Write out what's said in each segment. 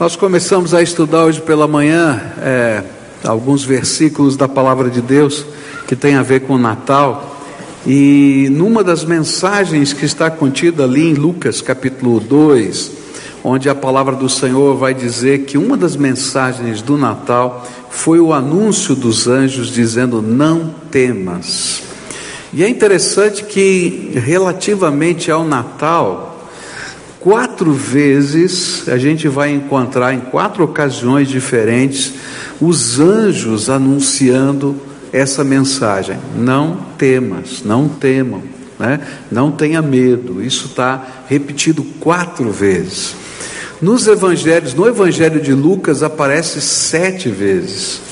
Nós começamos a estudar hoje pela manhã é, alguns versículos da palavra de Deus que tem a ver com o Natal. E numa das mensagens que está contida ali em Lucas capítulo 2, onde a palavra do Senhor vai dizer que uma das mensagens do Natal foi o anúncio dos anjos dizendo: Não temas. E é interessante que, relativamente ao Natal, Quatro vezes a gente vai encontrar em quatro ocasiões diferentes os anjos anunciando essa mensagem: não temas, não temam, né? não tenha medo. Isso está repetido quatro vezes. Nos evangelhos, no evangelho de Lucas aparece sete vezes.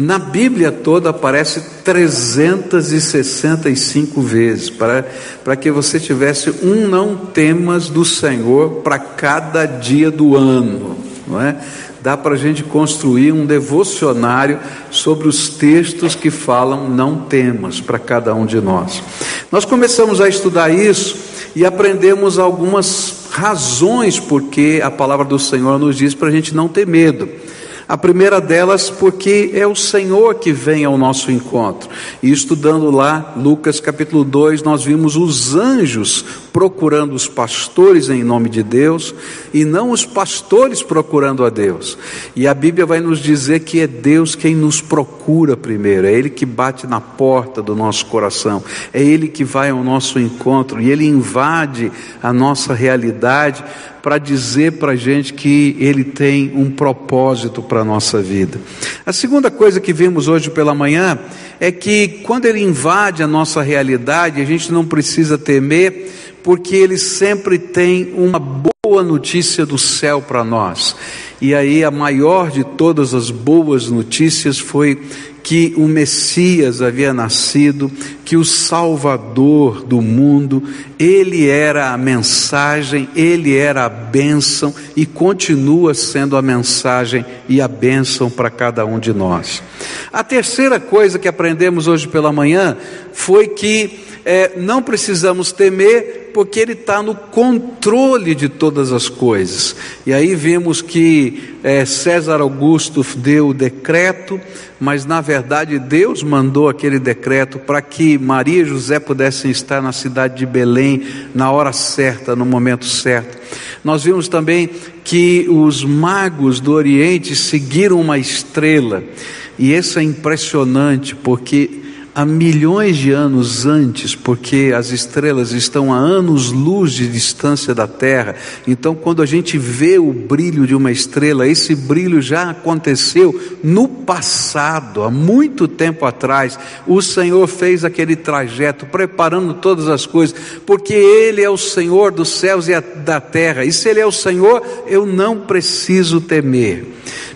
Na Bíblia toda aparece 365 vezes, para, para que você tivesse um não temas do Senhor para cada dia do ano, não é? Dá para a gente construir um devocionário sobre os textos que falam não temas para cada um de nós. Nós começamos a estudar isso e aprendemos algumas razões porque a palavra do Senhor nos diz para a gente não ter medo. A primeira delas, porque é o Senhor que vem ao nosso encontro. E estudando lá, Lucas capítulo 2, nós vimos os anjos procurando os pastores em nome de Deus, e não os pastores procurando a Deus. E a Bíblia vai nos dizer que é Deus quem nos procura primeiro, é Ele que bate na porta do nosso coração, é Ele que vai ao nosso encontro, e Ele invade a nossa realidade para dizer para a gente que Ele tem um propósito para a nossa vida. A segunda coisa que vimos hoje pela manhã é que quando Ele invade a nossa realidade, a gente não precisa temer, porque Ele sempre tem uma boa notícia do céu para nós. E aí a maior de todas as boas notícias foi que o Messias havia nascido, que o Salvador do mundo, ele era a mensagem, ele era a bênção e continua sendo a mensagem e a bênção para cada um de nós. A terceira coisa que aprendemos hoje pela manhã foi que é, não precisamos temer, porque Ele está no controle de todas as coisas. E aí vimos que é, César Augusto deu o decreto, mas na verdade Deus mandou aquele decreto para que Maria e José pudessem estar na cidade de Belém na hora certa, no momento certo. Nós vimos também que os magos do Oriente seguiram uma estrela, e isso é impressionante, porque há milhões de anos antes, porque as estrelas estão a anos-luz de distância da Terra. Então, quando a gente vê o brilho de uma estrela, esse brilho já aconteceu no passado, há muito tempo atrás. O Senhor fez aquele trajeto, preparando todas as coisas, porque Ele é o Senhor dos céus e da terra. E se Ele é o Senhor, eu não preciso temer.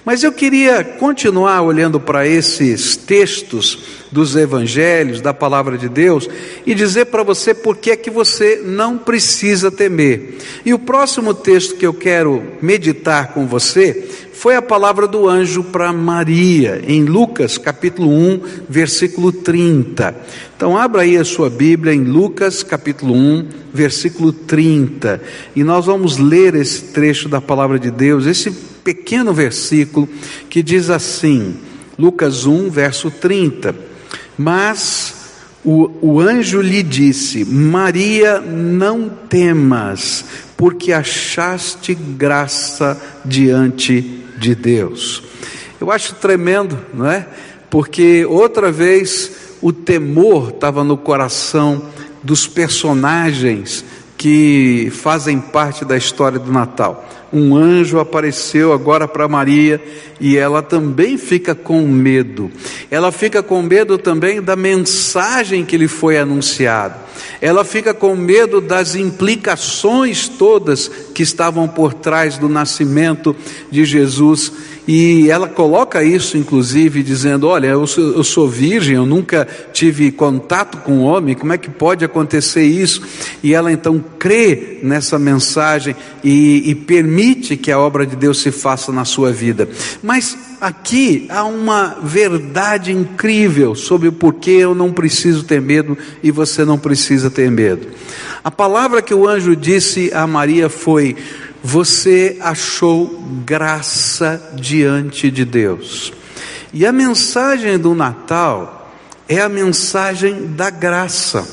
Mas eu queria continuar olhando para esses textos dos evangelhos, da palavra de Deus, e dizer para você por que é que você não precisa temer. E o próximo texto que eu quero meditar com você foi a palavra do anjo para Maria, em Lucas capítulo 1, versículo 30. Então abra aí a sua Bíblia em Lucas capítulo 1, versículo 30, e nós vamos ler esse trecho da palavra de Deus, esse pequeno versículo que diz assim, Lucas 1, verso 30. Mas o, o anjo lhe disse: Maria, não temas, porque achaste graça diante de Deus. Eu acho tremendo, não é? Porque outra vez o temor estava no coração dos personagens que fazem parte da história do Natal um anjo apareceu agora para Maria e ela também fica com medo. Ela fica com medo também da mensagem que lhe foi anunciada. Ela fica com medo das implicações todas que estavam por trás do nascimento de Jesus e ela coloca isso, inclusive, dizendo: Olha, eu sou, eu sou, virgem, eu nunca tive contato com homem, como é que pode acontecer isso? E ela então crê nessa mensagem e, e permite que a obra de Deus se faça na sua vida. Mas aqui há uma verdade incrível sobre o porquê eu não preciso ter medo e você não precisa ter medo. A palavra que o anjo disse a Maria foi: você achou graça diante de Deus. E a mensagem do Natal é a mensagem da graça.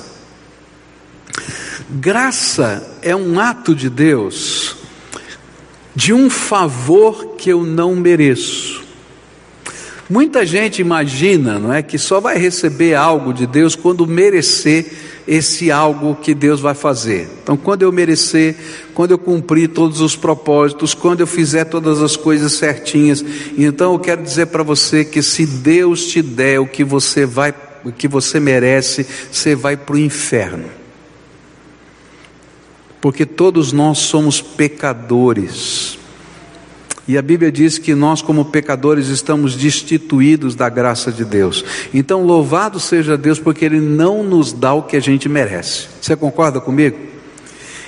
Graça é um ato de Deus de um favor que eu não mereço. Muita gente imagina, não é, que só vai receber algo de Deus quando merecer esse algo que Deus vai fazer. Então, quando eu merecer, quando eu cumprir todos os propósitos, quando eu fizer todas as coisas certinhas, então eu quero dizer para você que se Deus te der o que você vai, o que você merece, você vai para o inferno. Porque todos nós somos pecadores. E a Bíblia diz que nós, como pecadores, estamos destituídos da graça de Deus. Então, louvado seja Deus, porque Ele não nos dá o que a gente merece. Você concorda comigo?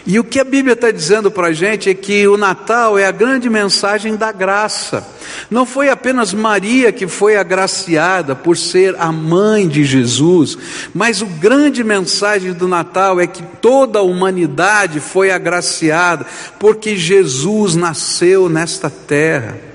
E o que a Bíblia está dizendo para a gente é que o Natal é a grande mensagem da graça. Não foi apenas Maria que foi agraciada por ser a mãe de Jesus, mas o grande mensagem do Natal é que toda a humanidade foi agraciada porque Jesus nasceu nesta terra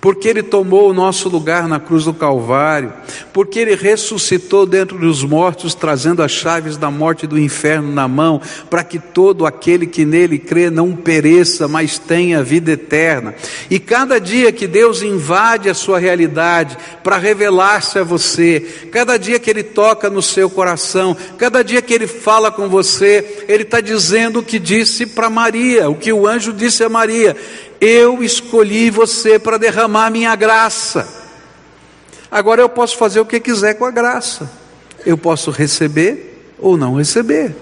porque Ele tomou o nosso lugar na cruz do Calvário, porque Ele ressuscitou dentro dos mortos, trazendo as chaves da morte e do inferno na mão, para que todo aquele que nele crê não pereça, mas tenha vida eterna. E cada dia que Deus invade a sua realidade para revelar-se a você, cada dia que Ele toca no seu coração, cada dia que Ele fala com você, Ele está dizendo o que disse para Maria, o que o anjo disse a Maria. Eu escolhi você para derramar minha graça. Agora eu posso fazer o que quiser com a graça. Eu posso receber ou não receber.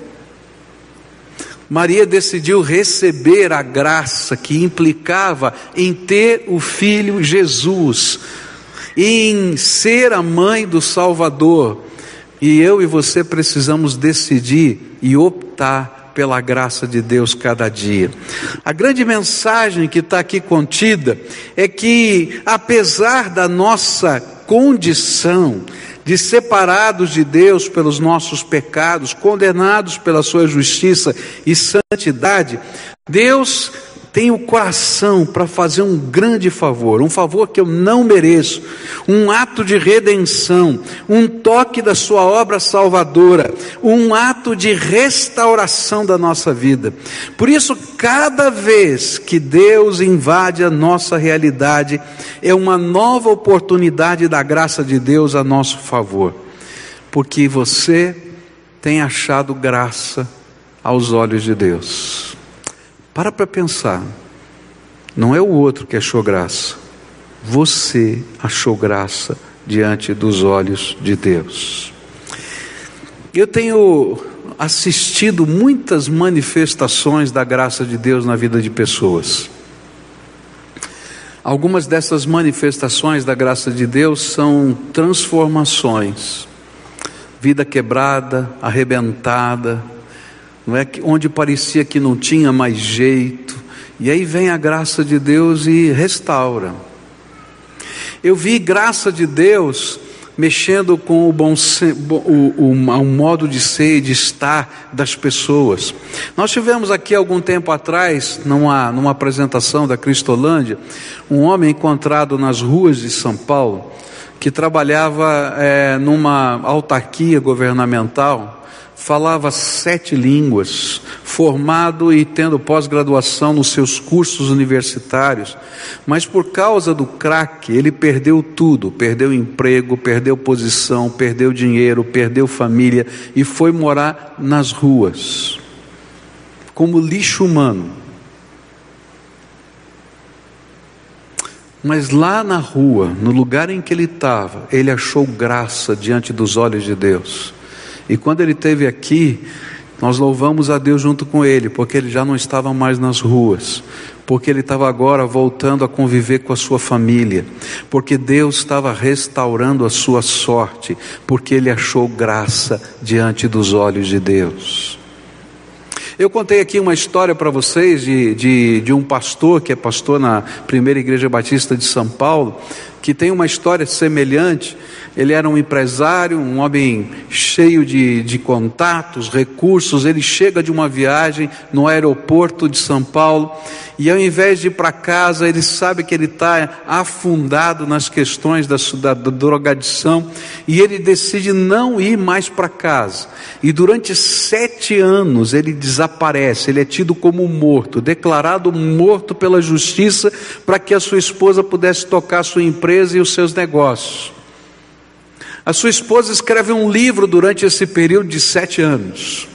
Maria decidiu receber a graça que implicava em ter o filho Jesus, em ser a mãe do Salvador. E eu e você precisamos decidir e optar pela graça de Deus cada dia. A grande mensagem que está aqui contida é que, apesar da nossa condição de separados de Deus pelos nossos pecados, condenados pela sua justiça e santidade, Deus tem o coração para fazer um grande favor, um favor que eu não mereço, um ato de redenção, um toque da sua obra salvadora, um ato de restauração da nossa vida. Por isso, cada vez que Deus invade a nossa realidade, é uma nova oportunidade da graça de Deus a nosso favor, porque você tem achado graça aos olhos de Deus. Para para pensar. Não é o outro que achou graça. Você achou graça diante dos olhos de Deus. Eu tenho assistido muitas manifestações da graça de Deus na vida de pessoas. Algumas dessas manifestações da graça de Deus são transformações, vida quebrada, arrebentada, não é onde parecia que não tinha mais jeito, e aí vem a graça de Deus e restaura. Eu vi graça de Deus mexendo com o bom o, o, o, modo de ser e de estar das pessoas. Nós tivemos aqui algum tempo atrás, numa, numa apresentação da Cristolândia, um homem encontrado nas ruas de São Paulo que trabalhava é, numa autarquia governamental falava sete línguas, formado e tendo pós-graduação nos seus cursos universitários, mas por causa do crack, ele perdeu tudo: perdeu emprego, perdeu posição, perdeu dinheiro, perdeu família e foi morar nas ruas, como lixo humano. Mas lá na rua, no lugar em que ele estava, ele achou graça diante dos olhos de Deus. E quando ele esteve aqui, nós louvamos a Deus junto com ele, porque ele já não estava mais nas ruas, porque ele estava agora voltando a conviver com a sua família, porque Deus estava restaurando a sua sorte, porque ele achou graça diante dos olhos de Deus. Eu contei aqui uma história para vocês de, de, de, um pastor, que é pastor na primeira igreja batista de São Paulo, que tem uma história semelhante. Ele era um empresário, um homem cheio de, de contatos, recursos. Ele chega de uma viagem no aeroporto de São Paulo e, ao invés de ir para casa, ele sabe que ele está afundado nas questões da, da, da drogadição e ele decide não ir mais para casa. E durante sete anos ele desaparece, ele é tido como morto, declarado morto pela justiça para que a sua esposa pudesse tocar sua empresa e os seus negócios. A sua esposa escreve um livro durante esse período de sete anos,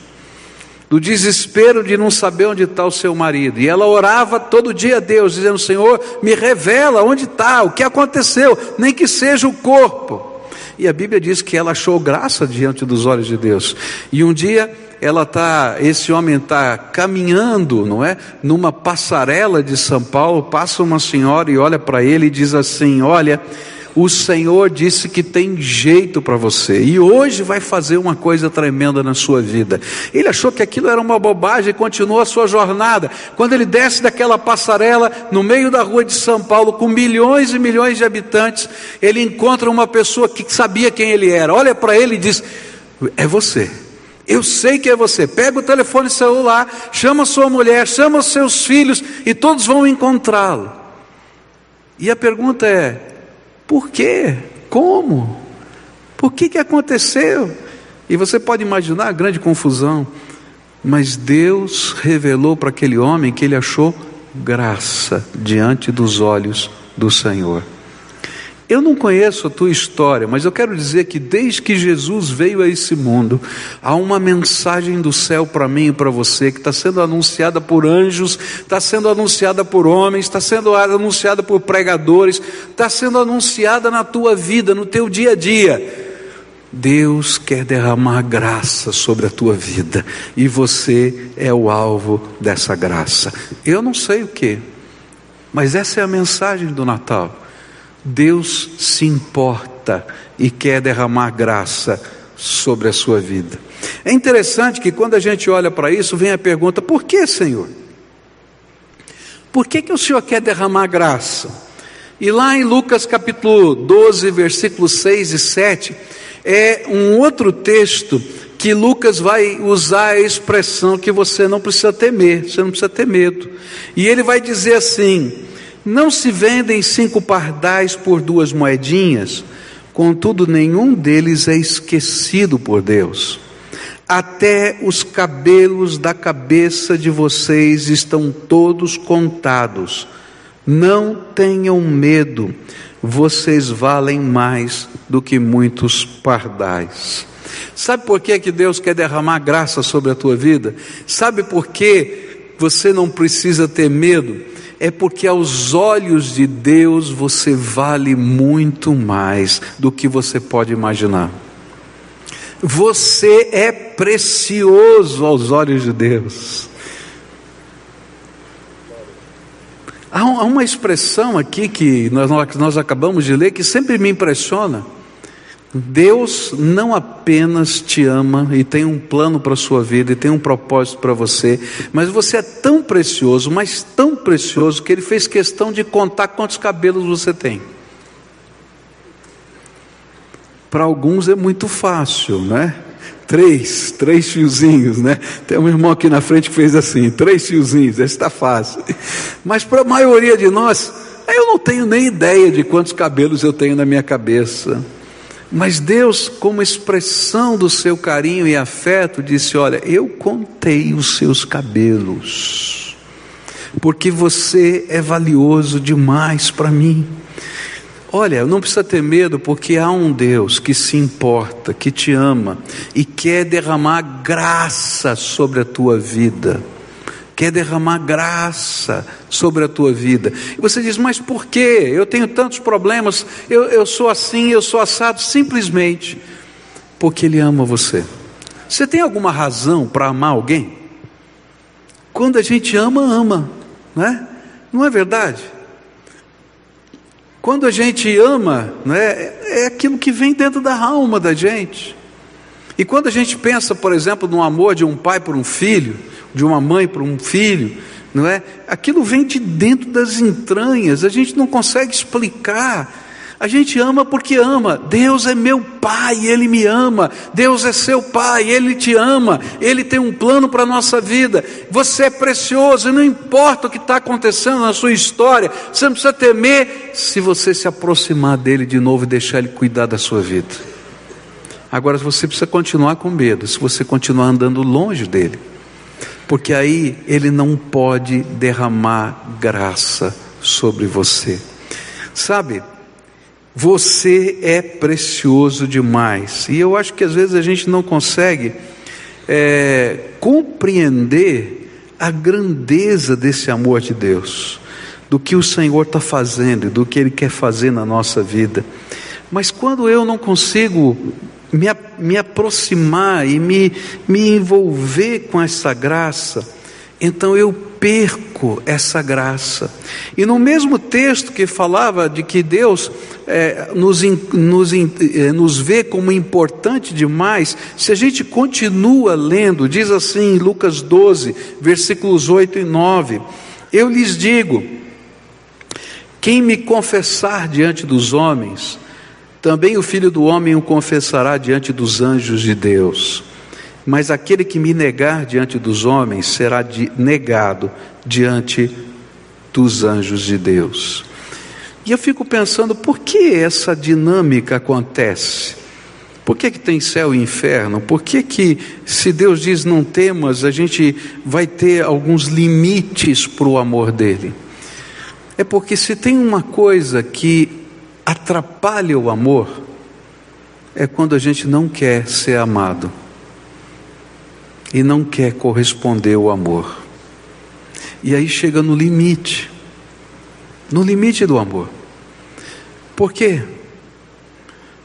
do desespero de não saber onde está o seu marido, e ela orava todo dia a Deus, dizendo: Senhor, me revela onde está, o que aconteceu, nem que seja o corpo. E a Bíblia diz que ela achou graça diante dos olhos de Deus. E um dia ela tá, esse homem está caminhando, não é, numa passarela de São Paulo, passa uma senhora e olha para ele e diz assim: Olha, o Senhor disse que tem jeito para você e hoje vai fazer uma coisa tremenda na sua vida. Ele achou que aquilo era uma bobagem e continuou a sua jornada. Quando ele desce daquela passarela no meio da rua de São Paulo, com milhões e milhões de habitantes, ele encontra uma pessoa que sabia quem ele era. Olha para ele e diz: É você. Eu sei que é você. Pega o telefone celular, chama sua mulher, chama os seus filhos e todos vão encontrá-lo. E a pergunta é: por quê? Como? Por que, que aconteceu? E você pode imaginar a grande confusão. Mas Deus revelou para aquele homem que ele achou graça diante dos olhos do Senhor. Eu não conheço a tua história, mas eu quero dizer que desde que Jesus veio a esse mundo, há uma mensagem do céu para mim e para você, que está sendo anunciada por anjos, está sendo anunciada por homens, está sendo anunciada por pregadores, está sendo anunciada na tua vida, no teu dia a dia. Deus quer derramar graça sobre a tua vida e você é o alvo dessa graça. Eu não sei o que, mas essa é a mensagem do Natal. Deus se importa e quer derramar graça sobre a sua vida. É interessante que quando a gente olha para isso, vem a pergunta: por que, Senhor? Por que, que o Senhor quer derramar graça? E lá em Lucas capítulo 12, versículos 6 e 7, é um outro texto que Lucas vai usar a expressão que você não precisa temer, você não precisa ter medo. E ele vai dizer assim: não se vendem cinco pardais por duas moedinhas, contudo, nenhum deles é esquecido por Deus. Até os cabelos da cabeça de vocês estão todos contados. Não tenham medo, vocês valem mais do que muitos pardais. Sabe por que, que Deus quer derramar graça sobre a tua vida? Sabe por que você não precisa ter medo? É porque aos olhos de Deus você vale muito mais do que você pode imaginar. Você é precioso aos olhos de Deus. Há uma expressão aqui que nós, acabamos de ler que sempre me impressiona. Deus não apenas te ama e tem um plano para a sua vida e tem um propósito para você, mas você é tão precioso, mas tão precioso, que Ele fez questão de contar quantos cabelos você tem. Para alguns é muito fácil, né? Três, três fiozinhos, né? Tem um irmão aqui na frente que fez assim, três fiozinhos, esse está fácil. Mas para a maioria de nós, eu não tenho nem ideia de quantos cabelos eu tenho na minha cabeça. Mas Deus, como expressão do seu carinho e afeto, disse: Olha, eu contei os seus cabelos, porque você é valioso demais para mim. Olha, não precisa ter medo, porque há um Deus que se importa, que te ama e quer derramar graça sobre a tua vida quer derramar graça sobre a tua vida. E você diz, mas por quê? Eu tenho tantos problemas, eu, eu sou assim, eu sou assado, simplesmente porque Ele ama você. Você tem alguma razão para amar alguém? Quando a gente ama, ama, não é? Não é verdade? Quando a gente ama, não é, é aquilo que vem dentro da alma da gente. E quando a gente pensa, por exemplo, no amor de um pai por um filho, de uma mãe para um filho, não é? Aquilo vem de dentro das entranhas, a gente não consegue explicar. A gente ama porque ama. Deus é meu pai, ele me ama. Deus é seu pai, ele te ama. Ele tem um plano para a nossa vida. Você é precioso, não importa o que está acontecendo na sua história, você não precisa temer se você se aproximar dele de novo e deixar ele cuidar da sua vida. Agora você precisa continuar com medo, se você continuar andando longe dele, porque aí ele não pode derramar graça sobre você. Sabe, você é precioso demais. E eu acho que às vezes a gente não consegue é, compreender a grandeza desse amor de Deus, do que o Senhor está fazendo, do que Ele quer fazer na nossa vida. Mas quando eu não consigo me, me aproximar e me, me envolver com essa graça, então eu perco essa graça. E no mesmo texto que falava de que Deus é, nos, nos, é, nos vê como importante demais, se a gente continua lendo, diz assim em Lucas 12, versículos 8 e 9: Eu lhes digo, quem me confessar diante dos homens, também o filho do homem o confessará diante dos anjos de Deus. Mas aquele que me negar diante dos homens será de, negado diante dos anjos de Deus. E eu fico pensando, por que essa dinâmica acontece? Por que, que tem céu e inferno? Por que, que, se Deus diz não temas, a gente vai ter alguns limites para o amor dele? É porque se tem uma coisa que atrapalha o amor, é quando a gente não quer ser amado e não quer corresponder ao amor. E aí chega no limite, no limite do amor. Por quê?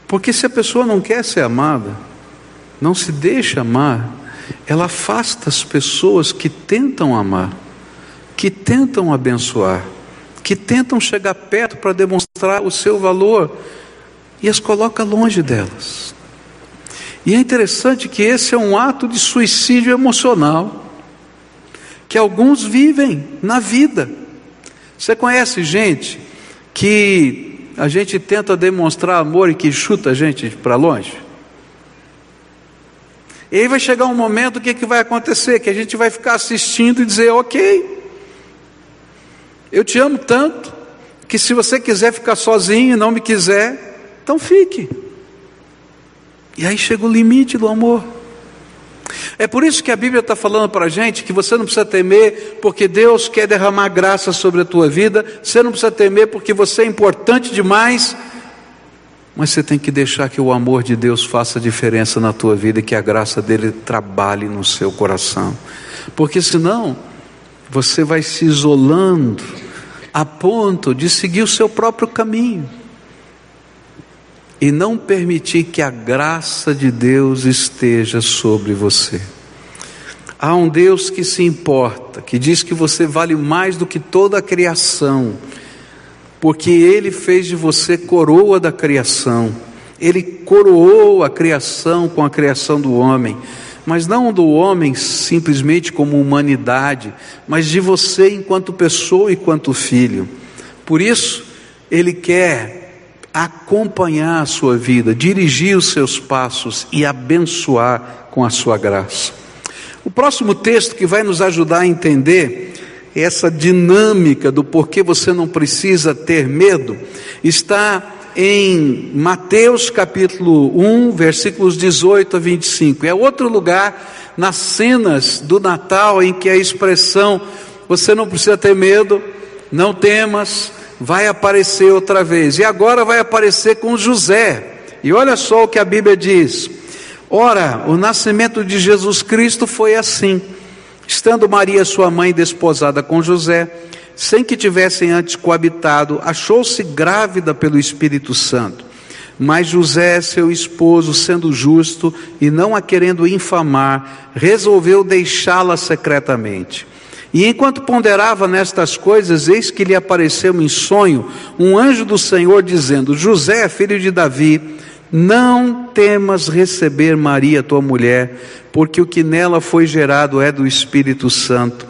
Porque se a pessoa não quer ser amada, não se deixa amar, ela afasta as pessoas que tentam amar, que tentam abençoar, que tentam chegar perto para demonstrar o seu valor e as coloca longe delas. E é interessante que esse é um ato de suicídio emocional que alguns vivem na vida. Você conhece gente que a gente tenta demonstrar amor e que chuta a gente para longe? E aí vai chegar um momento, que, que vai acontecer? Que a gente vai ficar assistindo e dizer, ok, eu te amo tanto, que se você quiser ficar sozinho e não me quiser, então fique. E aí chega o limite do amor. É por isso que a Bíblia está falando para a gente que você não precisa temer, porque Deus quer derramar graça sobre a tua vida, você não precisa temer porque você é importante demais, mas você tem que deixar que o amor de Deus faça diferença na tua vida e que a graça dele trabalhe no seu coração, porque senão você vai se isolando a ponto de seguir o seu próprio caminho e não permitir que a graça de Deus esteja sobre você. Há um Deus que se importa, que diz que você vale mais do que toda a criação, porque Ele fez de você coroa da criação, Ele coroou a criação com a criação do homem, mas não do homem simplesmente como humanidade, mas de você enquanto pessoa e enquanto filho. Por isso, Ele quer acompanhar a sua vida, dirigir os seus passos e abençoar com a sua graça. O próximo texto que vai nos ajudar a entender essa dinâmica do porquê você não precisa ter medo está em Mateus capítulo 1, versículos 18 a 25. É outro lugar nas cenas do Natal em que a expressão você não precisa ter medo, não temas, vai aparecer outra vez. E agora vai aparecer com José. E olha só o que a Bíblia diz. Ora, o nascimento de Jesus Cristo foi assim. Estando Maria, sua mãe, desposada com José, sem que tivessem antes coabitado, achou-se grávida pelo Espírito Santo. Mas José, seu esposo, sendo justo e não a querendo infamar, resolveu deixá-la secretamente. E enquanto ponderava nestas coisas, eis que lhe apareceu em sonho um anjo do Senhor dizendo: José, filho de Davi, não temas receber Maria, tua mulher, porque o que nela foi gerado é do Espírito Santo.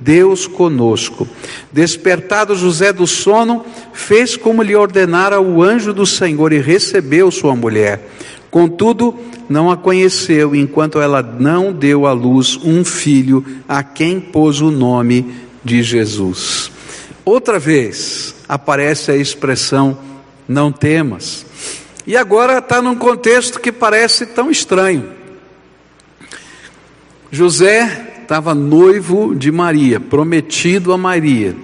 Deus conosco. Despertado José do sono, fez como lhe ordenara o anjo do Senhor e recebeu sua mulher. Contudo, não a conheceu enquanto ela não deu à luz um filho, a quem pôs o nome de Jesus. Outra vez aparece a expressão não temas. E agora está num contexto que parece tão estranho. José estava noivo de Maria, prometido a Maria.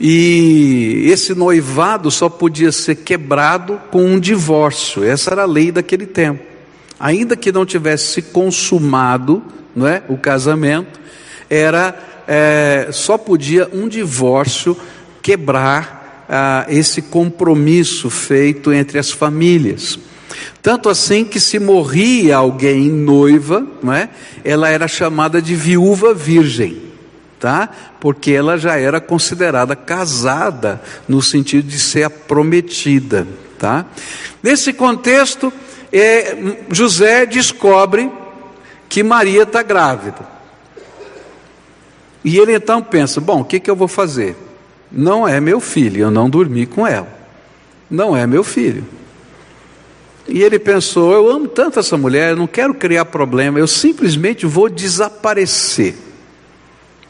E esse noivado só podia ser quebrado com um divórcio, essa era a lei daquele tempo. Ainda que não tivesse se consumado não é, o casamento, era é, só podia um divórcio quebrar ah, esse compromisso feito entre as famílias. Tanto assim que se morria alguém noiva, não é? ela era chamada de viúva virgem, tá? porque ela já era considerada casada, no sentido de ser a prometida. Tá? Nesse contexto, é, José descobre que Maria está grávida. E ele então pensa: bom, o que, que eu vou fazer? Não é meu filho, eu não dormi com ela. Não é meu filho. E ele pensou: eu amo tanto essa mulher, eu não quero criar problema, eu simplesmente vou desaparecer,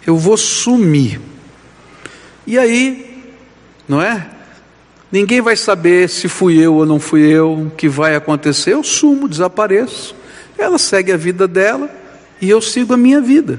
eu vou sumir. E aí, não é? Ninguém vai saber se fui eu ou não fui eu, o que vai acontecer. Eu sumo, desapareço. Ela segue a vida dela e eu sigo a minha vida.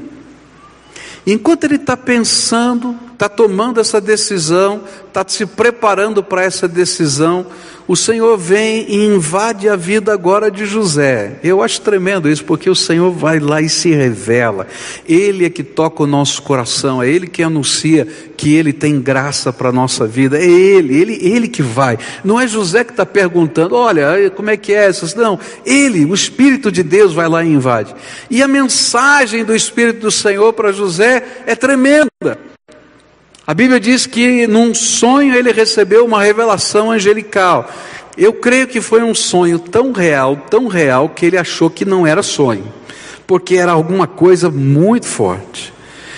Enquanto ele está pensando, está tomando essa decisão, está se preparando para essa decisão, o Senhor vem e invade a vida agora de José. Eu acho tremendo isso, porque o Senhor vai lá e se revela. Ele é que toca o nosso coração, é Ele que anuncia que Ele tem graça para a nossa vida. É Ele, Ele, Ele que vai. Não é José que está perguntando, olha, como é que é essas? Não, Ele, o Espírito de Deus vai lá e invade. E a mensagem do Espírito do Senhor para José é tremenda. A Bíblia diz que num sonho ele recebeu uma revelação angelical. Eu creio que foi um sonho tão real, tão real, que ele achou que não era sonho, porque era alguma coisa muito forte.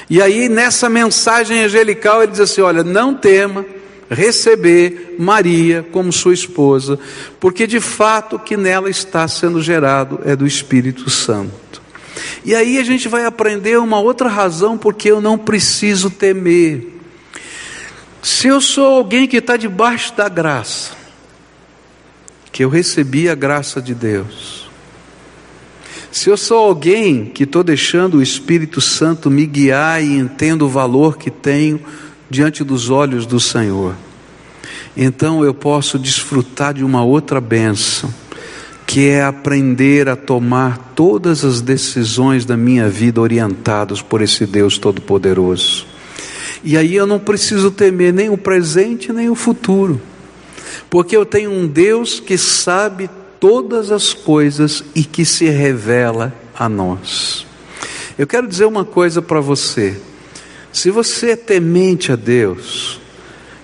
E aí, nessa mensagem angelical, ele diz assim: Olha, não tema receber Maria como sua esposa, porque de fato o que nela está sendo gerado é do Espírito Santo. E aí a gente vai aprender uma outra razão porque eu não preciso temer. Se eu sou alguém que está debaixo da graça, que eu recebi a graça de Deus, se eu sou alguém que estou deixando o Espírito Santo me guiar e entendo o valor que tenho diante dos olhos do Senhor, então eu posso desfrutar de uma outra bênção, que é aprender a tomar todas as decisões da minha vida orientados por esse Deus Todo-Poderoso. E aí eu não preciso temer nem o presente nem o futuro, porque eu tenho um Deus que sabe todas as coisas e que se revela a nós. Eu quero dizer uma coisa para você: se você é temente a Deus,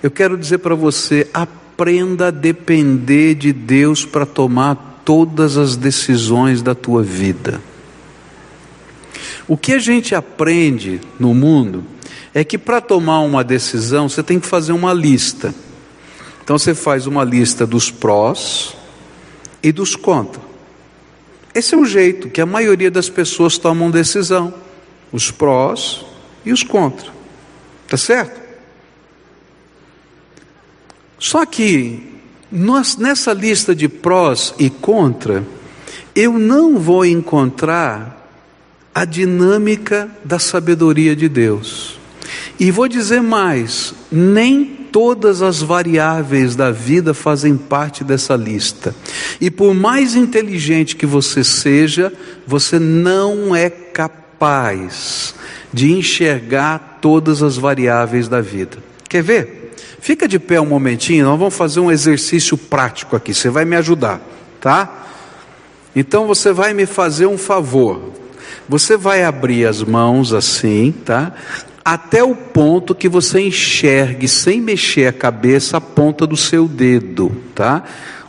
eu quero dizer para você, aprenda a depender de Deus para tomar todas as decisões da tua vida. O que a gente aprende no mundo é que para tomar uma decisão você tem que fazer uma lista. Então você faz uma lista dos prós e dos contra. Esse é o jeito que a maioria das pessoas tomam decisão: os prós e os contra. Tá certo? Só que nessa lista de prós e contra, eu não vou encontrar a dinâmica da sabedoria de Deus. E vou dizer mais: nem todas as variáveis da vida fazem parte dessa lista. E por mais inteligente que você seja, você não é capaz de enxergar todas as variáveis da vida. Quer ver? Fica de pé um momentinho, nós vamos fazer um exercício prático aqui. Você vai me ajudar, tá? Então você vai me fazer um favor. Você vai abrir as mãos assim, tá? Até o ponto que você enxergue, sem mexer a cabeça, a ponta do seu dedo, tá?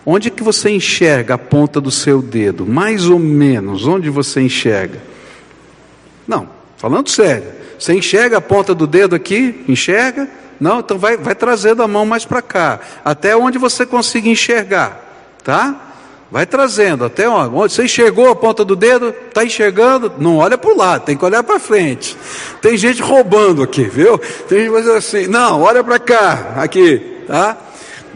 Onde que você enxerga a ponta do seu dedo? Mais ou menos, onde você enxerga? Não, falando sério. Você enxerga a ponta do dedo aqui? Enxerga? Não, então vai, vai trazendo a mão mais para cá, até onde você consiga enxergar, tá? Vai trazendo até onde? Você enxergou a ponta do dedo? Está enxergando? Não olha para o lado, tem que olhar para frente. Tem gente roubando aqui, viu? Tem gente fazendo assim, não, olha para cá, aqui, tá?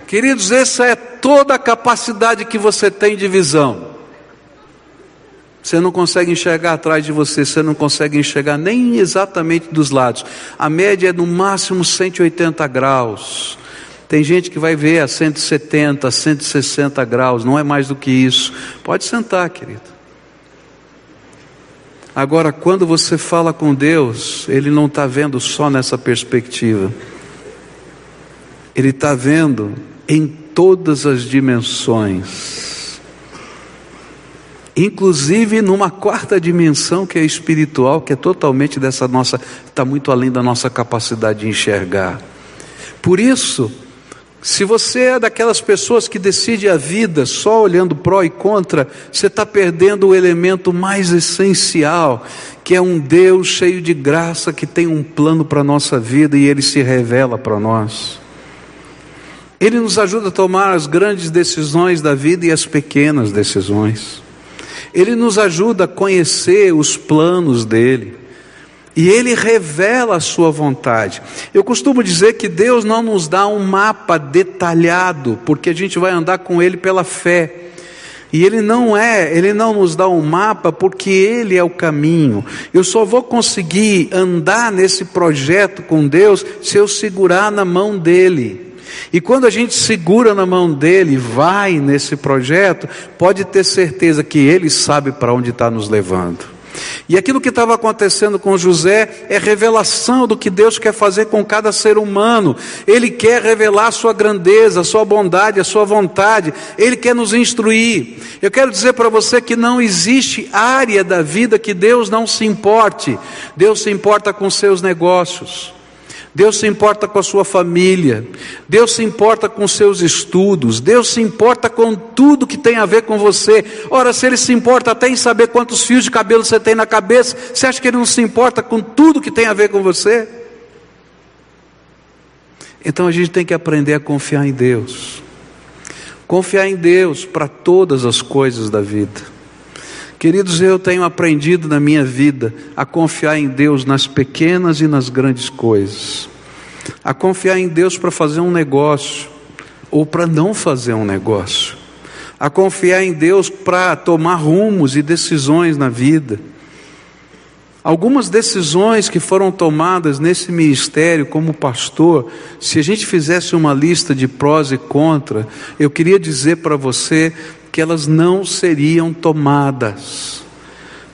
Queridos, essa é toda a capacidade que você tem de visão. Você não consegue enxergar atrás de você, você não consegue enxergar nem exatamente dos lados. A média é no máximo 180 graus. Tem gente que vai ver a 170, 160 graus, não é mais do que isso. Pode sentar, querido. Agora, quando você fala com Deus, Ele não está vendo só nessa perspectiva, Ele está vendo em todas as dimensões inclusive numa quarta dimensão que é espiritual, que é totalmente dessa nossa, está muito além da nossa capacidade de enxergar. Por isso, se você é daquelas pessoas que decide a vida só olhando pró e contra, você está perdendo o elemento mais essencial, que é um Deus cheio de graça, que tem um plano para a nossa vida e ele se revela para nós. Ele nos ajuda a tomar as grandes decisões da vida e as pequenas decisões. Ele nos ajuda a conhecer os planos dele. E ele revela a sua vontade. Eu costumo dizer que Deus não nos dá um mapa detalhado, porque a gente vai andar com ele pela fé. E ele não é, ele não nos dá um mapa porque ele é o caminho. Eu só vou conseguir andar nesse projeto com Deus se eu segurar na mão dele. E quando a gente segura na mão dele, vai nesse projeto, pode ter certeza que ele sabe para onde está nos levando. E aquilo que estava acontecendo com José é revelação do que Deus quer fazer com cada ser humano. Ele quer revelar a sua grandeza, a sua bondade, a sua vontade. Ele quer nos instruir. Eu quero dizer para você que não existe área da vida que Deus não se importe. Deus se importa com seus negócios. Deus se importa com a sua família, Deus se importa com seus estudos, Deus se importa com tudo que tem a ver com você. Ora, se Ele se importa até em saber quantos fios de cabelo você tem na cabeça, você acha que Ele não se importa com tudo que tem a ver com você? Então a gente tem que aprender a confiar em Deus, confiar em Deus para todas as coisas da vida. Queridos, eu tenho aprendido na minha vida a confiar em Deus nas pequenas e nas grandes coisas, a confiar em Deus para fazer um negócio ou para não fazer um negócio, a confiar em Deus para tomar rumos e decisões na vida. Algumas decisões que foram tomadas nesse ministério como pastor, se a gente fizesse uma lista de prós e contra, eu queria dizer para você que elas não seriam tomadas.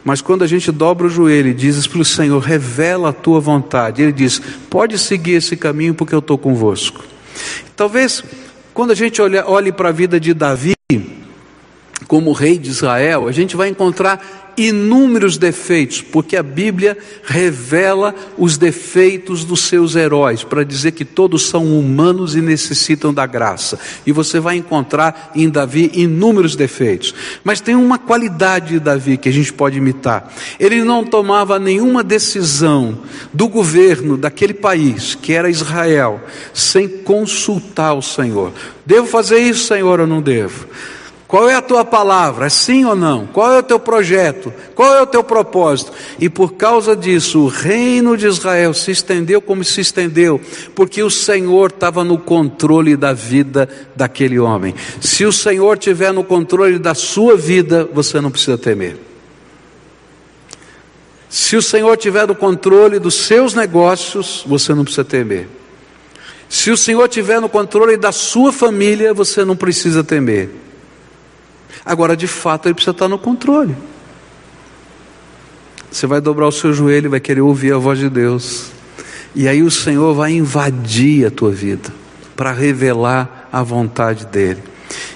Mas quando a gente dobra o joelho e diz para o Senhor, revela a tua vontade, Ele diz: pode seguir esse caminho porque eu estou convosco. Talvez quando a gente olhe, olhe para a vida de Davi, como rei de Israel, a gente vai encontrar inúmeros defeitos, porque a Bíblia revela os defeitos dos seus heróis, para dizer que todos são humanos e necessitam da graça. E você vai encontrar em Davi inúmeros defeitos. Mas tem uma qualidade de Davi que a gente pode imitar. Ele não tomava nenhuma decisão do governo daquele país, que era Israel, sem consultar o Senhor. Devo fazer isso, Senhor, ou não devo? Qual é a tua palavra? É sim ou não? Qual é o teu projeto? Qual é o teu propósito? E por causa disso, o reino de Israel se estendeu como se estendeu, porque o Senhor estava no controle da vida daquele homem. Se o Senhor tiver no controle da sua vida, você não precisa temer. Se o Senhor tiver no controle dos seus negócios, você não precisa temer. Se o Senhor tiver no controle da sua família, você não precisa temer. Agora, de fato, ele precisa estar no controle. Você vai dobrar o seu joelho vai querer ouvir a voz de Deus. E aí o Senhor vai invadir a tua vida. para revelar a vontade dele.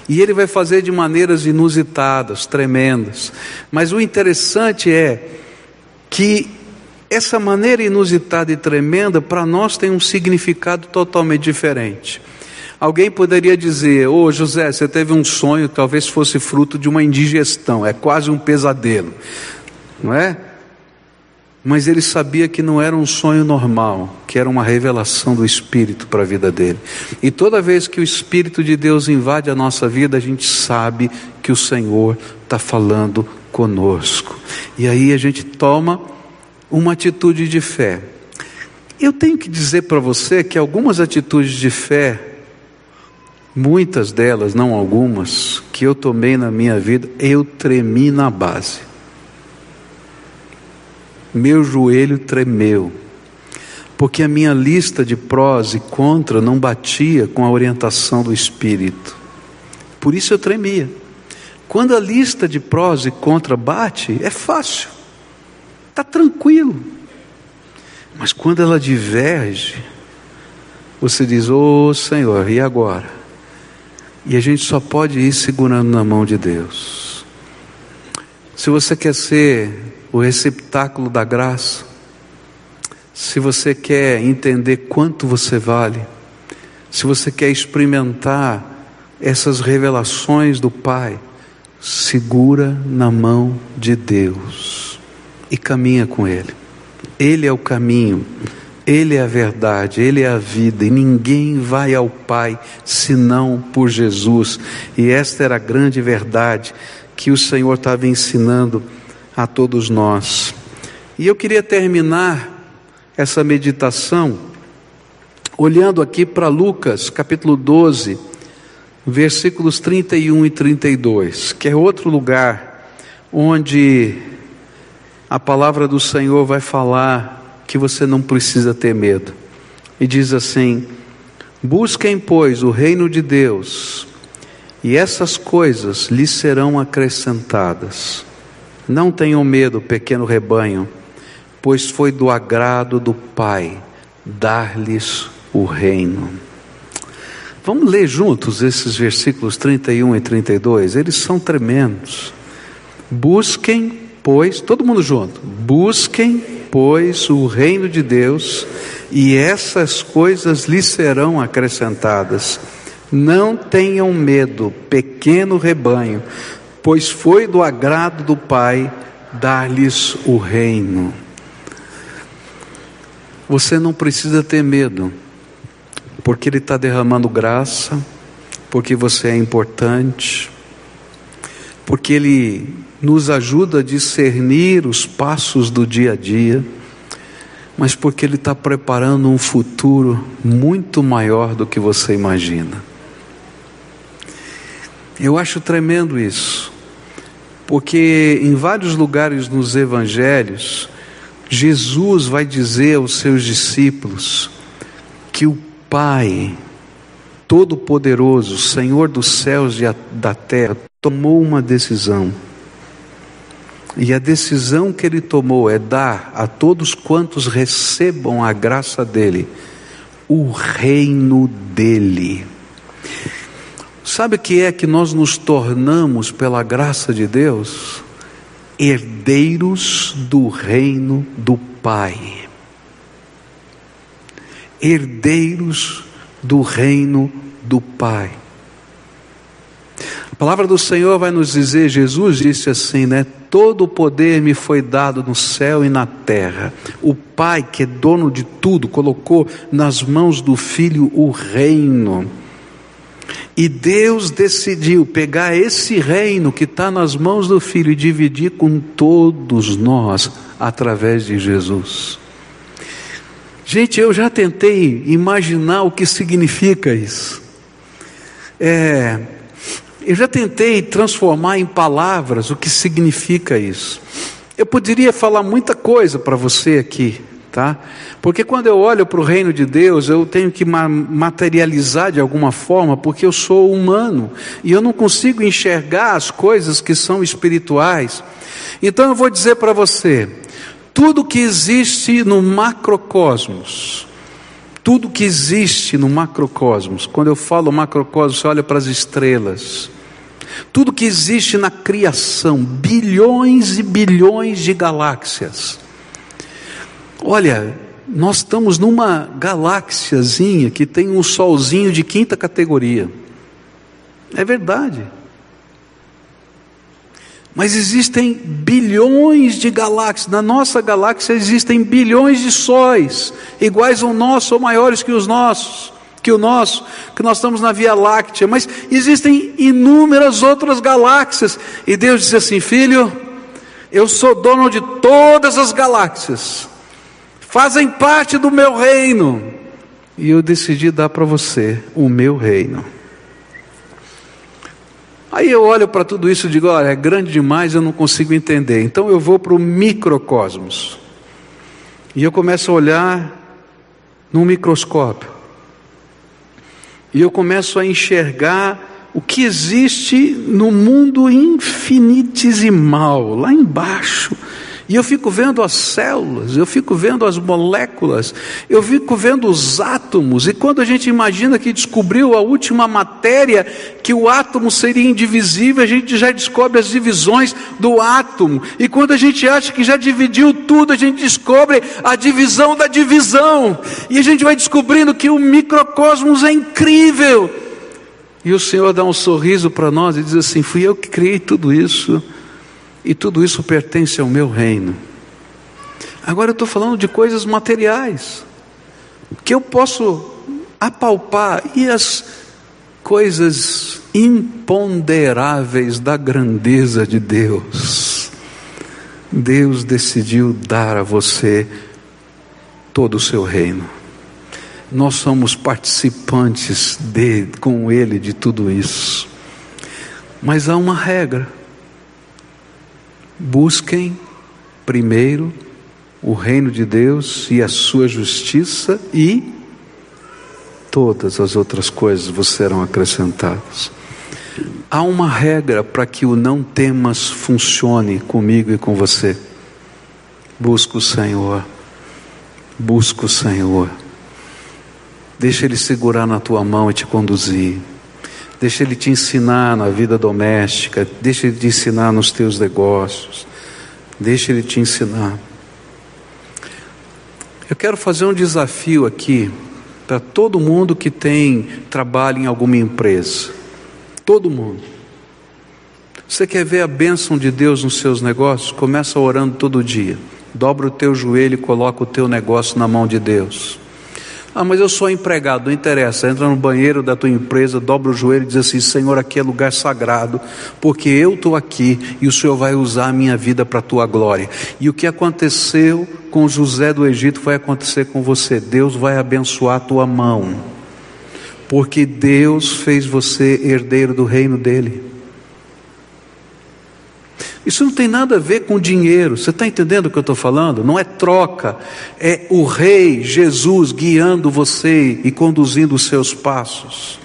E ele vai fazer de maneiras inusitadas, tremendas. Mas o interessante é que essa maneira inusitada e tremenda para nós tem um significado totalmente diferente. Alguém poderia dizer: Ô oh, José, você teve um sonho, talvez fosse fruto de uma indigestão, é quase um pesadelo, não é? Mas ele sabia que não era um sonho normal, que era uma revelação do Espírito para a vida dele. E toda vez que o Espírito de Deus invade a nossa vida, a gente sabe que o Senhor está falando conosco. E aí a gente toma uma atitude de fé. Eu tenho que dizer para você que algumas atitudes de fé, muitas delas, não algumas, que eu tomei na minha vida, eu tremi na base meu joelho tremeu, porque a minha lista de prós e contra não batia com a orientação do Espírito. Por isso eu tremia. Quando a lista de prós e contra bate, é fácil, está tranquilo. Mas quando ela diverge, você diz: Ô oh, Senhor, e agora? E a gente só pode ir segurando na mão de Deus. Se você quer ser o receptáculo da graça, se você quer entender quanto você vale, se você quer experimentar essas revelações do Pai, segura na mão de Deus e caminha com Ele. Ele é o caminho, Ele é a verdade, Ele é a vida, e ninguém vai ao Pai senão por Jesus. E esta era a grande verdade que o Senhor estava ensinando a todos nós. E eu queria terminar essa meditação olhando aqui para Lucas, capítulo 12, versículos 31 e 32, que é outro lugar onde a palavra do Senhor vai falar que você não precisa ter medo. E diz assim: Busquem, pois, o reino de Deus, e essas coisas lhes serão acrescentadas. Não tenham medo, pequeno rebanho, pois foi do agrado do Pai dar-lhes o reino. Vamos ler juntos esses versículos 31 e 32, eles são tremendos. Busquem, pois, todo mundo junto, busquem, pois, o reino de Deus, e essas coisas lhes serão acrescentadas. Não tenham medo, pequeno rebanho, pois foi do agrado do Pai dar-lhes o reino. Você não precisa ter medo, porque Ele está derramando graça, porque você é importante, porque Ele nos ajuda a discernir os passos do dia a dia, mas porque Ele está preparando um futuro muito maior do que você imagina. Eu acho tremendo isso porque em vários lugares nos evangelhos, Jesus vai dizer aos seus discípulos que o Pai, Todo-Poderoso, Senhor dos céus e da terra, tomou uma decisão. E a decisão que ele tomou é dar a todos quantos recebam a graça dele o reino dele. Sabe o que é que nós nos tornamos pela graça de Deus? Herdeiros do reino do Pai. Herdeiros do reino do Pai. A palavra do Senhor vai nos dizer, Jesus disse assim, né? Todo o poder me foi dado no céu e na terra. O Pai, que é dono de tudo, colocou nas mãos do Filho o reino. E Deus decidiu pegar esse reino que está nas mãos do Filho e dividir com todos nós através de Jesus. Gente, eu já tentei imaginar o que significa isso. É, eu já tentei transformar em palavras o que significa isso. Eu poderia falar muita coisa para você aqui, tá? Porque quando eu olho para o reino de Deus, eu tenho que materializar de alguma forma, porque eu sou humano e eu não consigo enxergar as coisas que são espirituais. Então eu vou dizer para você: tudo que existe no macrocosmos, Tudo que existe no macrocosmos, quando eu falo macrocosmos, você olha para as estrelas. Tudo que existe na criação, bilhões e bilhões de galáxias. Olha, nós estamos numa galáxiazinha que tem um solzinho de quinta categoria. É verdade. Mas existem bilhões de galáxias. Na nossa galáxia existem bilhões de sóis, iguais ao nosso ou maiores que os nossos, que o nosso, que nós estamos na Via Láctea. Mas existem inúmeras outras galáxias. E Deus diz assim: Filho, eu sou dono de todas as galáxias, fazem parte do meu reino. E eu decidi dar para você o meu reino. Aí eu olho para tudo isso e digo: olha, é grande demais, eu não consigo entender. Então eu vou para o microcosmos. E eu começo a olhar num microscópio. E eu começo a enxergar o que existe no mundo infinitesimal, lá embaixo e eu fico vendo as células, eu fico vendo as moléculas, eu fico vendo os átomos. E quando a gente imagina que descobriu a última matéria, que o átomo seria indivisível, a gente já descobre as divisões do átomo. E quando a gente acha que já dividiu tudo, a gente descobre a divisão da divisão. E a gente vai descobrindo que o microcosmos é incrível. E o Senhor dá um sorriso para nós e diz assim: Fui eu que criei tudo isso e tudo isso pertence ao meu reino. Agora eu estou falando de coisas materiais, que eu posso apalpar, e as coisas imponderáveis da grandeza de Deus. Deus decidiu dar a você todo o seu reino. Nós somos participantes de, com Ele de tudo isso. Mas há uma regra Busquem primeiro o reino de Deus e a sua justiça, e todas as outras coisas vos serão acrescentadas. Há uma regra para que o não temas funcione comigo e com você. Busca o Senhor, busca o Senhor. Deixa Ele segurar na tua mão e te conduzir. Deixa Ele te ensinar na vida doméstica, deixa Ele te ensinar nos teus negócios, deixa Ele te ensinar. Eu quero fazer um desafio aqui para todo mundo que tem trabalho em alguma empresa. Todo mundo. Você quer ver a bênção de Deus nos seus negócios? Começa orando todo dia. Dobra o teu joelho e coloca o teu negócio na mão de Deus. Ah, mas eu sou empregado, não interessa. Entra no banheiro da tua empresa, dobra o joelho e diz assim: Senhor, aqui é lugar sagrado, porque eu estou aqui e o Senhor vai usar a minha vida para a tua glória. E o que aconteceu com José do Egito vai acontecer com você. Deus vai abençoar a tua mão, porque Deus fez você herdeiro do reino dele. Isso não tem nada a ver com dinheiro, você está entendendo o que eu estou falando? Não é troca, é o Rei Jesus guiando você e conduzindo os seus passos,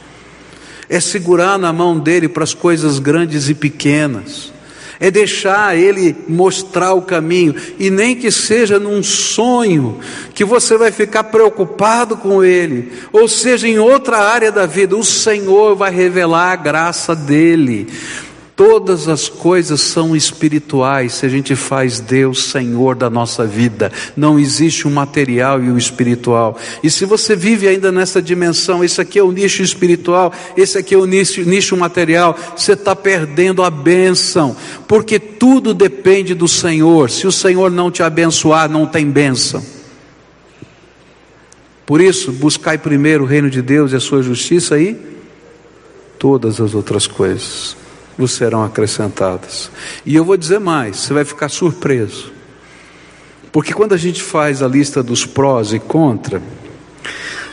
é segurar na mão dele para as coisas grandes e pequenas, é deixar ele mostrar o caminho, e nem que seja num sonho, que você vai ficar preocupado com ele, ou seja, em outra área da vida, o Senhor vai revelar a graça dele. Todas as coisas são espirituais se a gente faz Deus Senhor da nossa vida. Não existe um material e um espiritual. E se você vive ainda nessa dimensão, esse aqui é o nicho espiritual, esse aqui é o nicho, nicho material, você está perdendo a bênção, porque tudo depende do Senhor. Se o Senhor não te abençoar, não tem bênção. Por isso, buscai primeiro o reino de Deus e a sua justiça e todas as outras coisas vos serão acrescentadas. E eu vou dizer mais, você vai ficar surpreso. Porque quando a gente faz a lista dos prós e contra,